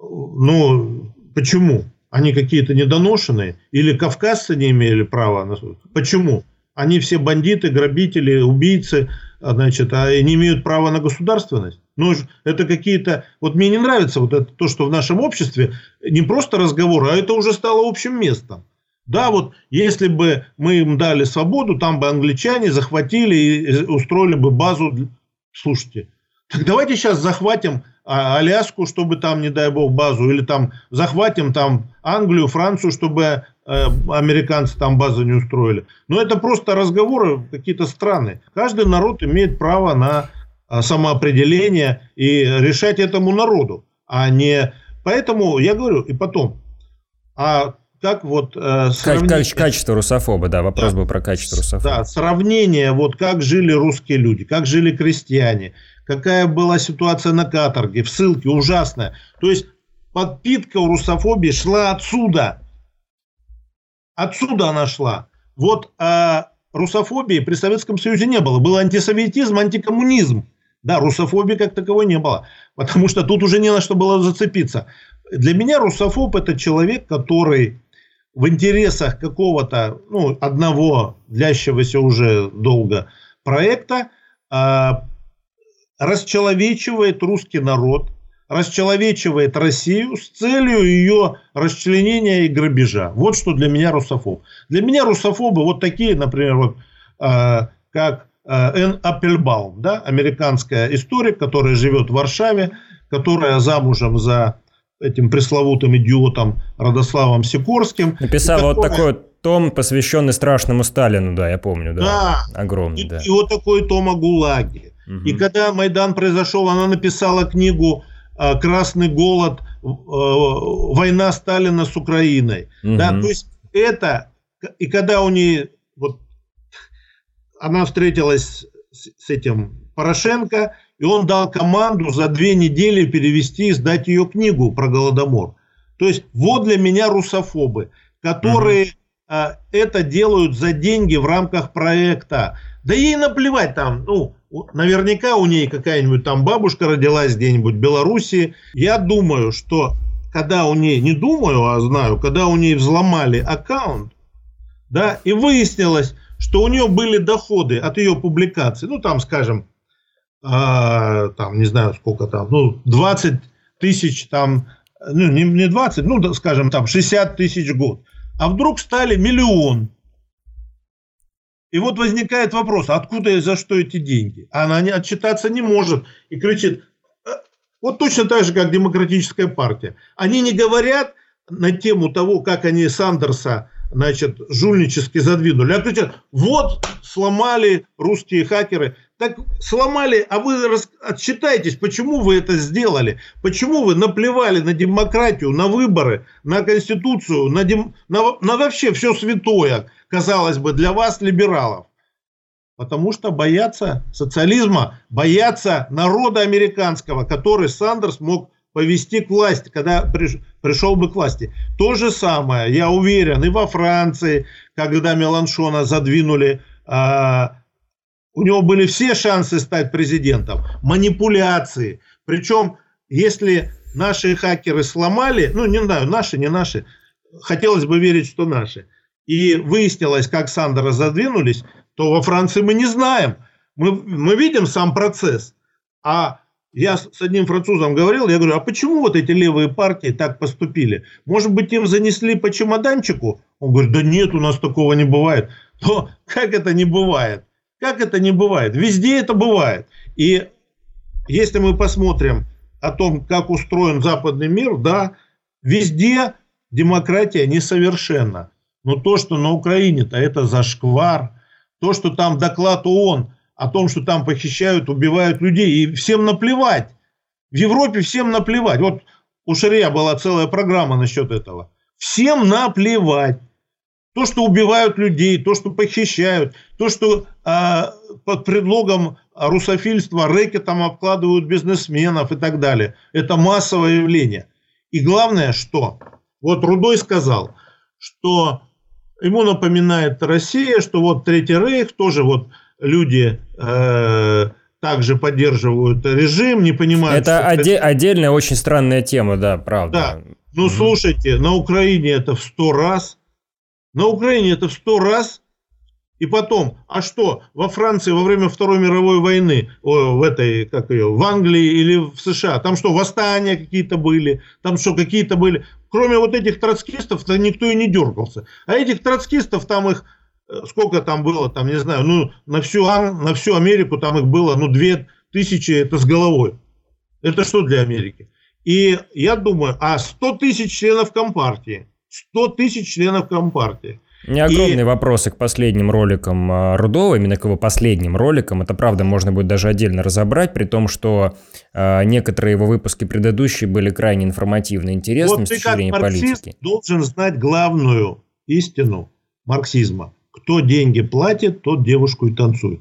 Ну, почему? Они какие-то недоношенные? Или кавказцы не имели права? На... Почему? Они все бандиты, грабители, убийцы, а, значит, а не имеют права на государственность? Ну, это какие-то... Вот мне не нравится вот это, то, что в нашем обществе не просто разговор, а это уже стало общим местом. Да, вот если бы мы им дали свободу, там бы англичане захватили и устроили бы базу. Слушайте, так давайте сейчас захватим Аляску, чтобы там, не дай бог, базу, или там захватим там Англию, Францию, чтобы э, американцы там базу не устроили. Но это просто разговоры какие-то странные. Каждый народ имеет право на э, самоопределение и решать этому народу, а не... Поэтому я говорю, и потом, а как вот
э, сравнение... Качество русофоба, да, вопрос да. был про качество русофоба.
Да, сравнение, вот как жили русские люди, как жили крестьяне, какая была ситуация на каторге, в ссылке, ужасная. То есть подпитка у русофобии шла отсюда. Отсюда она шла. Вот а русофобии при Советском Союзе не было. Был антисоветизм, антикоммунизм. Да, русофобии как таковой не было. Потому что тут уже не на что было зацепиться. Для меня русофоб это человек, который в интересах какого-то, ну, одного длящегося уже долго проекта, а, расчеловечивает русский народ, расчеловечивает Россию с целью ее расчленения и грабежа. Вот что для меня русофоб. Для меня русофобы вот такие, например, вот, э, как э, Эн Аппельбаум, да, американская историк, которая живет в Варшаве, которая замужем за этим пресловутым идиотом Родославом Сикорским.
Написала вот такой том, посвященный страшному Сталину, да, я помню, да.
Да. Огромный, и, да. И вот такой том о ГУЛАГе. И когда Майдан произошел, она написала книгу а, «Красный голод. Э, война Сталина с Украиной». Угу. Да, то есть это... И когда у нее... Вот, она встретилась с, с этим Порошенко, и он дал команду за две недели перевести и сдать ее книгу про Голодомор. То есть вот для меня русофобы, которые угу. а, это делают за деньги в рамках проекта. Да ей наплевать там, ну, наверняка у ней какая-нибудь там бабушка родилась где-нибудь в Белоруссии. Я думаю, что когда у ней, не думаю, а знаю, когда у ней взломали аккаунт, да, и выяснилось, что у нее были доходы от ее публикаций, ну, там, скажем, э, там, не знаю, сколько там, ну, 20 тысяч там, ну, не, не 20, ну, скажем, там, 60 тысяч год. А вдруг стали миллион. И вот возникает вопрос, откуда и за что эти деньги? Она не отчитаться не может и кричит, «Э, вот точно так же, как демократическая партия. Они не говорят на тему того, как они Сандерса значит, жульнически задвинули. А кричат, вот сломали русские хакеры. Так сломали, а вы отчитайтесь, почему вы это сделали? Почему вы наплевали на демократию, на выборы, на конституцию, на, дем... на, на вообще все святое? казалось бы, для вас, либералов. Потому что боятся социализма, боятся народа американского, который Сандерс мог повести к власти, когда приш, пришел бы к власти. То же самое, я уверен, и во Франции, когда Меланшона задвинули, э, у него были все шансы стать президентом. Манипуляции. Причем, если наши хакеры сломали, ну не знаю, наши, не наши, хотелось бы верить, что наши – и выяснилось, как Сандера задвинулись, то во Франции мы не знаем. Мы, мы видим сам процесс. А я с одним французом говорил, я говорю, а почему вот эти левые партии так поступили? Может быть, им занесли по чемоданчику? Он говорит, да нет, у нас такого не бывает. Но как это не бывает? Как это не бывает? Везде это бывает. И если мы посмотрим о том, как устроен западный мир, да, везде демократия несовершенна. Но то, что на Украине-то это зашквар, то, что там доклад ООН о том, что там похищают, убивают людей, и всем наплевать. В Европе всем наплевать. Вот у Шария была целая программа насчет этого. Всем наплевать. То, что убивают людей, то, что похищают, то, что э, под предлогом русофильства рэкетом обкладывают бизнесменов и так далее. Это массовое явление. И главное, что? Вот Рудой сказал, что ему напоминает Россия, что вот Третий Рейх, тоже вот люди э, также поддерживают режим, не понимают...
Это оде- это... отдельная очень странная тема, да, правда.
Да. Ну, угу. слушайте, на Украине это в сто раз, на Украине это в сто раз, и потом, а что, во Франции во время Второй мировой войны, в этой, как ее, в Англии или в США, там что, восстания какие-то были, там что, какие-то были, кроме вот этих троцкистов-то никто и не дергался. А этих троцкистов там их, э, сколько там было, там, не знаю, ну, на всю, на всю Америку там их было, ну, две тысячи, это с головой. Это что для Америки? И я думаю, а 100 тысяч членов Компартии, 100 тысяч членов Компартии –
не огромные и... вопросы к последним роликам а, Рудова, именно к его последним роликам. Это правда можно будет даже отдельно разобрать, при том, что э, некоторые его выпуски предыдущие были крайне информативны, интересны вот с точки зрения политики.
должен знать главную истину марксизма. Кто деньги платит, тот девушку и танцует.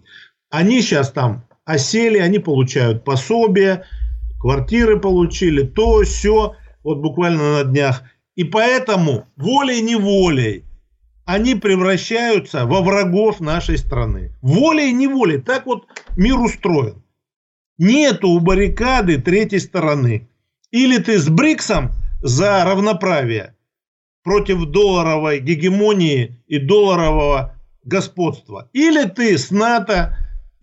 Они сейчас там осели, они получают пособие, квартиры получили, то, все, вот буквально на днях. И поэтому волей-неволей они превращаются во врагов нашей страны. Волей и неволей. Так вот мир устроен. Нету у баррикады третьей стороны. Или ты с БРИКСом за равноправие против долларовой гегемонии и долларового господства. Или ты с НАТО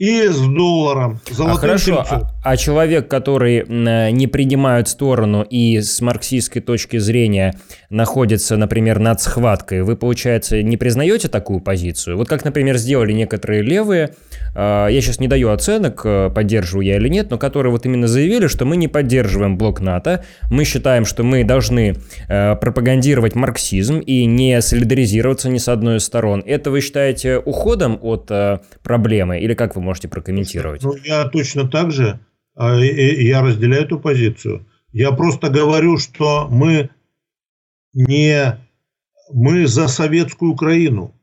и с долларом.
А хорошо, а, а человек, который не принимает сторону и с марксистской точки зрения находится, например, над схваткой, вы, получается, не признаете такую позицию? Вот как, например, сделали некоторые левые, я сейчас не даю оценок, э, поддерживаю я или нет, но которые вот именно заявили, что мы не поддерживаем блок НАТО, мы считаем, что мы должны э, пропагандировать марксизм и не солидаризироваться ни с одной из сторон. Это вы считаете уходом от э, проблемы или как вы можете прокомментировать?
Ну, я точно так же, а, я разделяю эту позицию. Я просто говорю, что мы не мы за советскую Украину,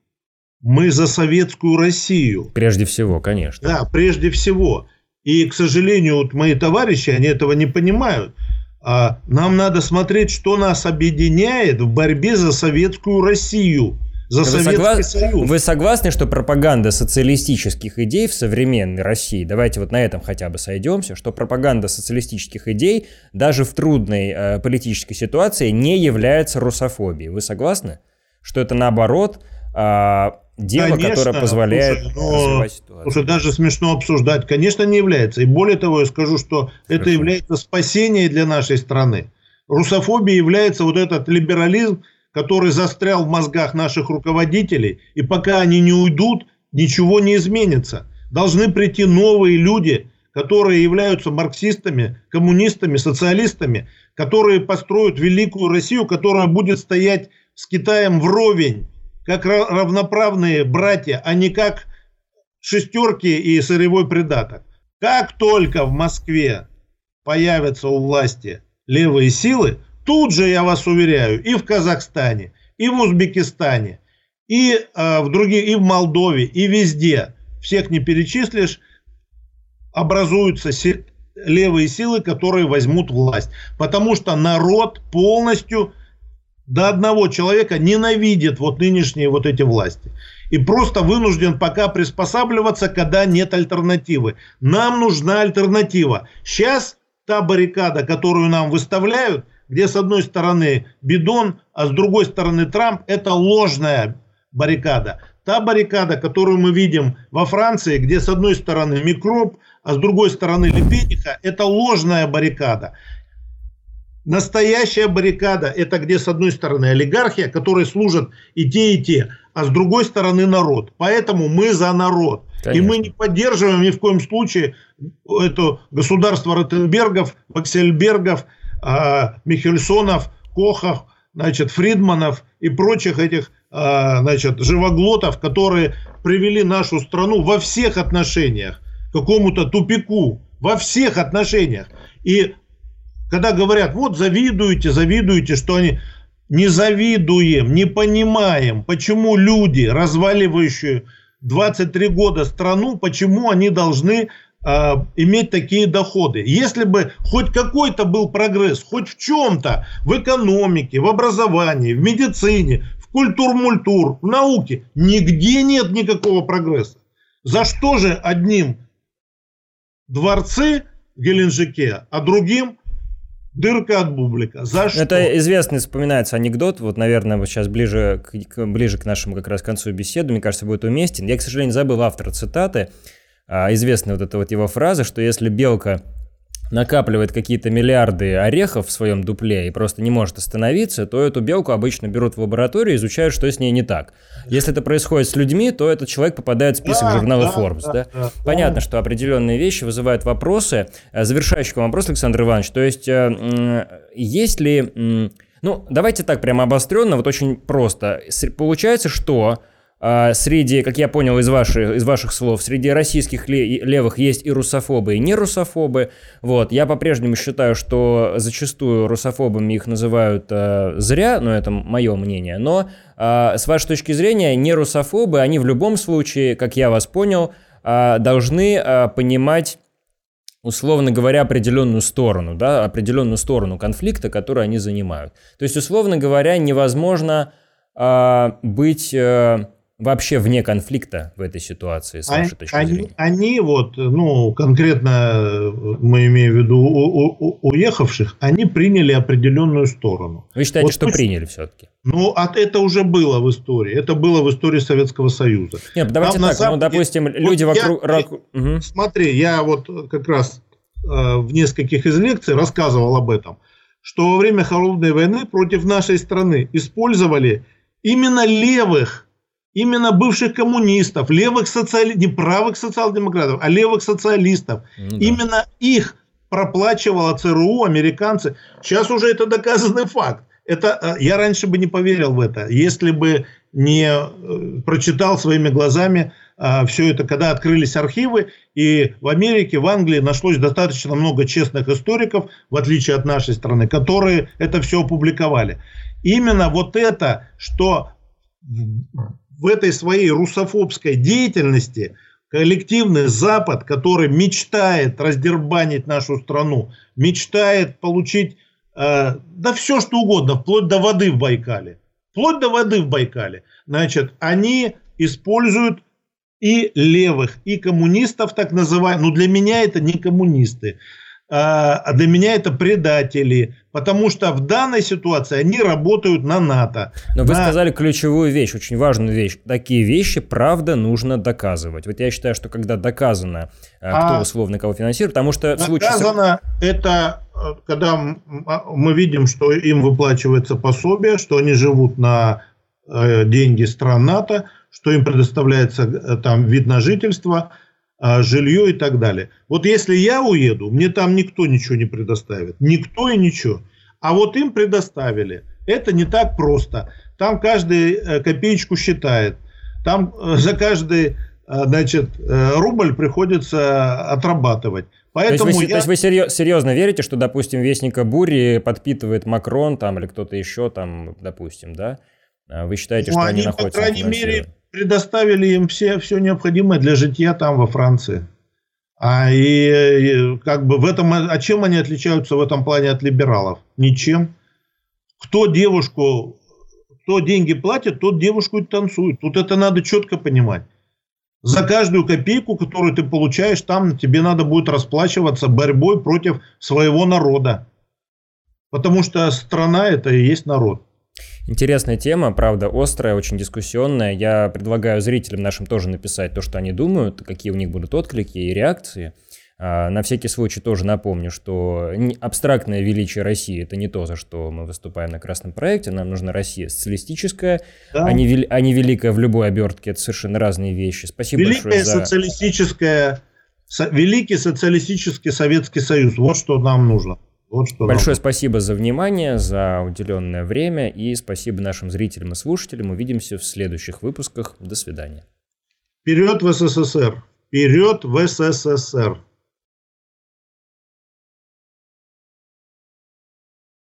мы за советскую Россию.
Прежде всего, конечно.
Да, прежде всего. И, к сожалению, вот мои товарищи, они этого не понимают. А нам надо смотреть, что нас объединяет в борьбе за советскую Россию – за
вы Советский согла... Союз. Вы согласны, что пропаганда социалистических идей в современной России, давайте вот на этом хотя бы сойдемся, что пропаганда социалистических идей даже в трудной э, политической ситуации не является русофобией. Вы согласны? Что это наоборот э, дело, Конечно, которое позволяет слушай, но, развивать ситуацию.
Слушай, даже смешно обсуждать. Конечно, не является. И более того, я скажу, что Хорошо. это является спасением для нашей страны. Русофобия является вот этот либерализм, который застрял в мозгах наших руководителей, и пока они не уйдут, ничего не изменится. Должны прийти новые люди, которые являются марксистами, коммунистами, социалистами, которые построят великую Россию, которая будет стоять с Китаем вровень, как равноправные братья, а не как шестерки и сырьевой придаток. Как только в Москве появятся у власти левые силы, Тут же, я вас уверяю, и в Казахстане, и в Узбекистане, и э, в других, и в Молдове, и везде, всех не перечислишь, образуются си- левые силы, которые возьмут власть. Потому что народ полностью до одного человека ненавидит вот нынешние вот эти власти. И просто вынужден пока приспосабливаться, когда нет альтернативы. Нам нужна альтернатива. Сейчас та баррикада, которую нам выставляют, где с одной стороны Бидон, а с другой стороны Трамп, это ложная баррикада. Та баррикада, которую мы видим во Франции, где с одной стороны микроб, а с другой стороны Лепениха, это ложная баррикада. Настоящая баррикада – это где с одной стороны олигархия, которые служат и те, и те, а с другой стороны народ. Поэтому мы за народ. Конечно. И мы не поддерживаем ни в коем случае это государство Ротенбергов, Ваксельбергов, а, Михельсонов, Кохов, значит, Фридманов и прочих этих а, значит, живоглотов, которые привели нашу страну во всех отношениях к какому-то тупику, во всех отношениях. И когда говорят, вот завидуете, завидуете, что они... Не завидуем, не понимаем, почему люди, разваливающие 23 года страну, почему они должны э, иметь такие доходы. Если бы хоть какой-то был прогресс, хоть в чем-то, в экономике, в образовании, в медицине, в культур-мультур, в науке, нигде нет никакого прогресса. За что же одним дворцы в Геленджике, а другим Дырка от бублика. За что?
Это известный вспоминается анекдот, вот, наверное, вот сейчас ближе к, ближе к нашему как раз концу беседы, мне кажется, будет уместен. Я, к сожалению, забыл автора цитаты. А, известная вот эта вот его фраза, что если белка накапливает какие-то миллиарды орехов в своем дупле и просто не может остановиться, то эту белку обычно берут в лабораторию и изучают, что с ней не так. Если это происходит с людьми, то этот человек попадает в список да, журнала да, Forbes. Да, да? Да, Понятно, да. что определенные вещи вызывают вопросы. Э, завершающий вопрос, Александр Иванович. То есть, э, есть ли... Ну, давайте так прямо обостренно, вот очень просто. Получается, что среди, как я понял из ваших, из ваших слов, среди российских левых есть и русофобы, и не русофобы. Вот. Я по-прежнему считаю, что зачастую русофобами их называют э, зря, но это мое мнение. Но э, с вашей точки зрения, не русофобы, они в любом случае, как я вас понял, э, должны э, понимать условно говоря, определенную сторону, да, определенную сторону конфликта, которую они занимают. То есть, условно говоря, невозможно э, быть... вообще вне конфликта в этой ситуации, с
вашей они, точки зрения? Они, вот, ну, конкретно э, мы имеем в виду у, у, уехавших, они приняли определенную сторону.
Вы считаете,
вот,
что очень, приняли все-таки?
Ну, от, это уже было в истории. Это было в истории Советского Союза.
Нет, давайте Там, так, ну, допустим, деле, люди вот вокруг...
Я, угу. Смотри, я вот как раз э, в нескольких из лекций рассказывал об этом, что во время Холодной войны против нашей страны использовали именно левых именно бывших коммунистов, левых социали... не правых социал-демократов, а левых социалистов. Ну, да. Именно их проплачивала ЦРУ, американцы. Сейчас уже это доказанный факт. Это, э, я раньше бы не поверил в это, если бы не э, прочитал своими глазами а, все это, когда открылись архивы, и в Америке, в Англии нашлось достаточно много честных историков, в отличие от нашей страны, которые это все опубликовали. Именно вот это, что в этой своей русофобской деятельности коллективный Запад, который мечтает раздербанить нашу страну, мечтает получить э, да все что угодно, вплоть до воды в Байкале, вплоть до воды в Байкале, значит, они используют и левых, и коммунистов, так называемых, ну для меня это не коммунисты, а, а для меня это предатели, потому что в данной ситуации они работают на НАТО.
Но вы сказали ключевую вещь, очень важную вещь. Такие вещи, правда, нужно доказывать. Вот я считаю, что когда доказано, а, кто а условно кого финансирует, потому что...
Доказано случае... это, э, когда мы видим, что им выплачивается пособие, что они живут на э, деньги стран НАТО, что им предоставляется э, там вид на жительство – а, жилье и так далее. Вот если я уеду, мне там никто ничего не предоставит. Никто и ничего. А вот им предоставили. Это не так просто. Там каждый э, копеечку считает. Там э, за каждый э, значит, рубль приходится отрабатывать.
Поэтому то есть вы, я... то есть вы серьезно верите, что, допустим, Вестника Бури подпитывает Макрон там или кто-то еще там, допустим, да? А вы считаете, ну, что они, они находятся...
По крайней мере, предоставили им все, все необходимое для житья там, во Франции. А и, и как бы в этом, а чем они отличаются в этом плане от либералов? Ничем. Кто девушку, кто деньги платит, тот девушку и танцует. Тут это надо четко понимать. За каждую копейку, которую ты получаешь, там тебе надо будет расплачиваться борьбой против своего народа. Потому что страна это и есть народ.
Интересная тема, правда, острая, очень дискуссионная. Я предлагаю зрителям нашим тоже написать то, что они думают, какие у них будут отклики и реакции. А, на всякий случай тоже напомню, что абстрактное величие России – это не то, за что мы выступаем на Красном проекте. Нам нужна Россия социалистическая, да. а, не, а не великая в любой обертке. Это совершенно разные вещи. Спасибо
Великая
большое
за... социалистическая, со, великий социалистический Советский Союз. Вот что нам нужно. Вот что
Большое нам... спасибо за внимание, за уделенное время и спасибо нашим зрителям и слушателям. Увидимся в следующих выпусках. До свидания.
Вперед в СССР! Вперед в СССР!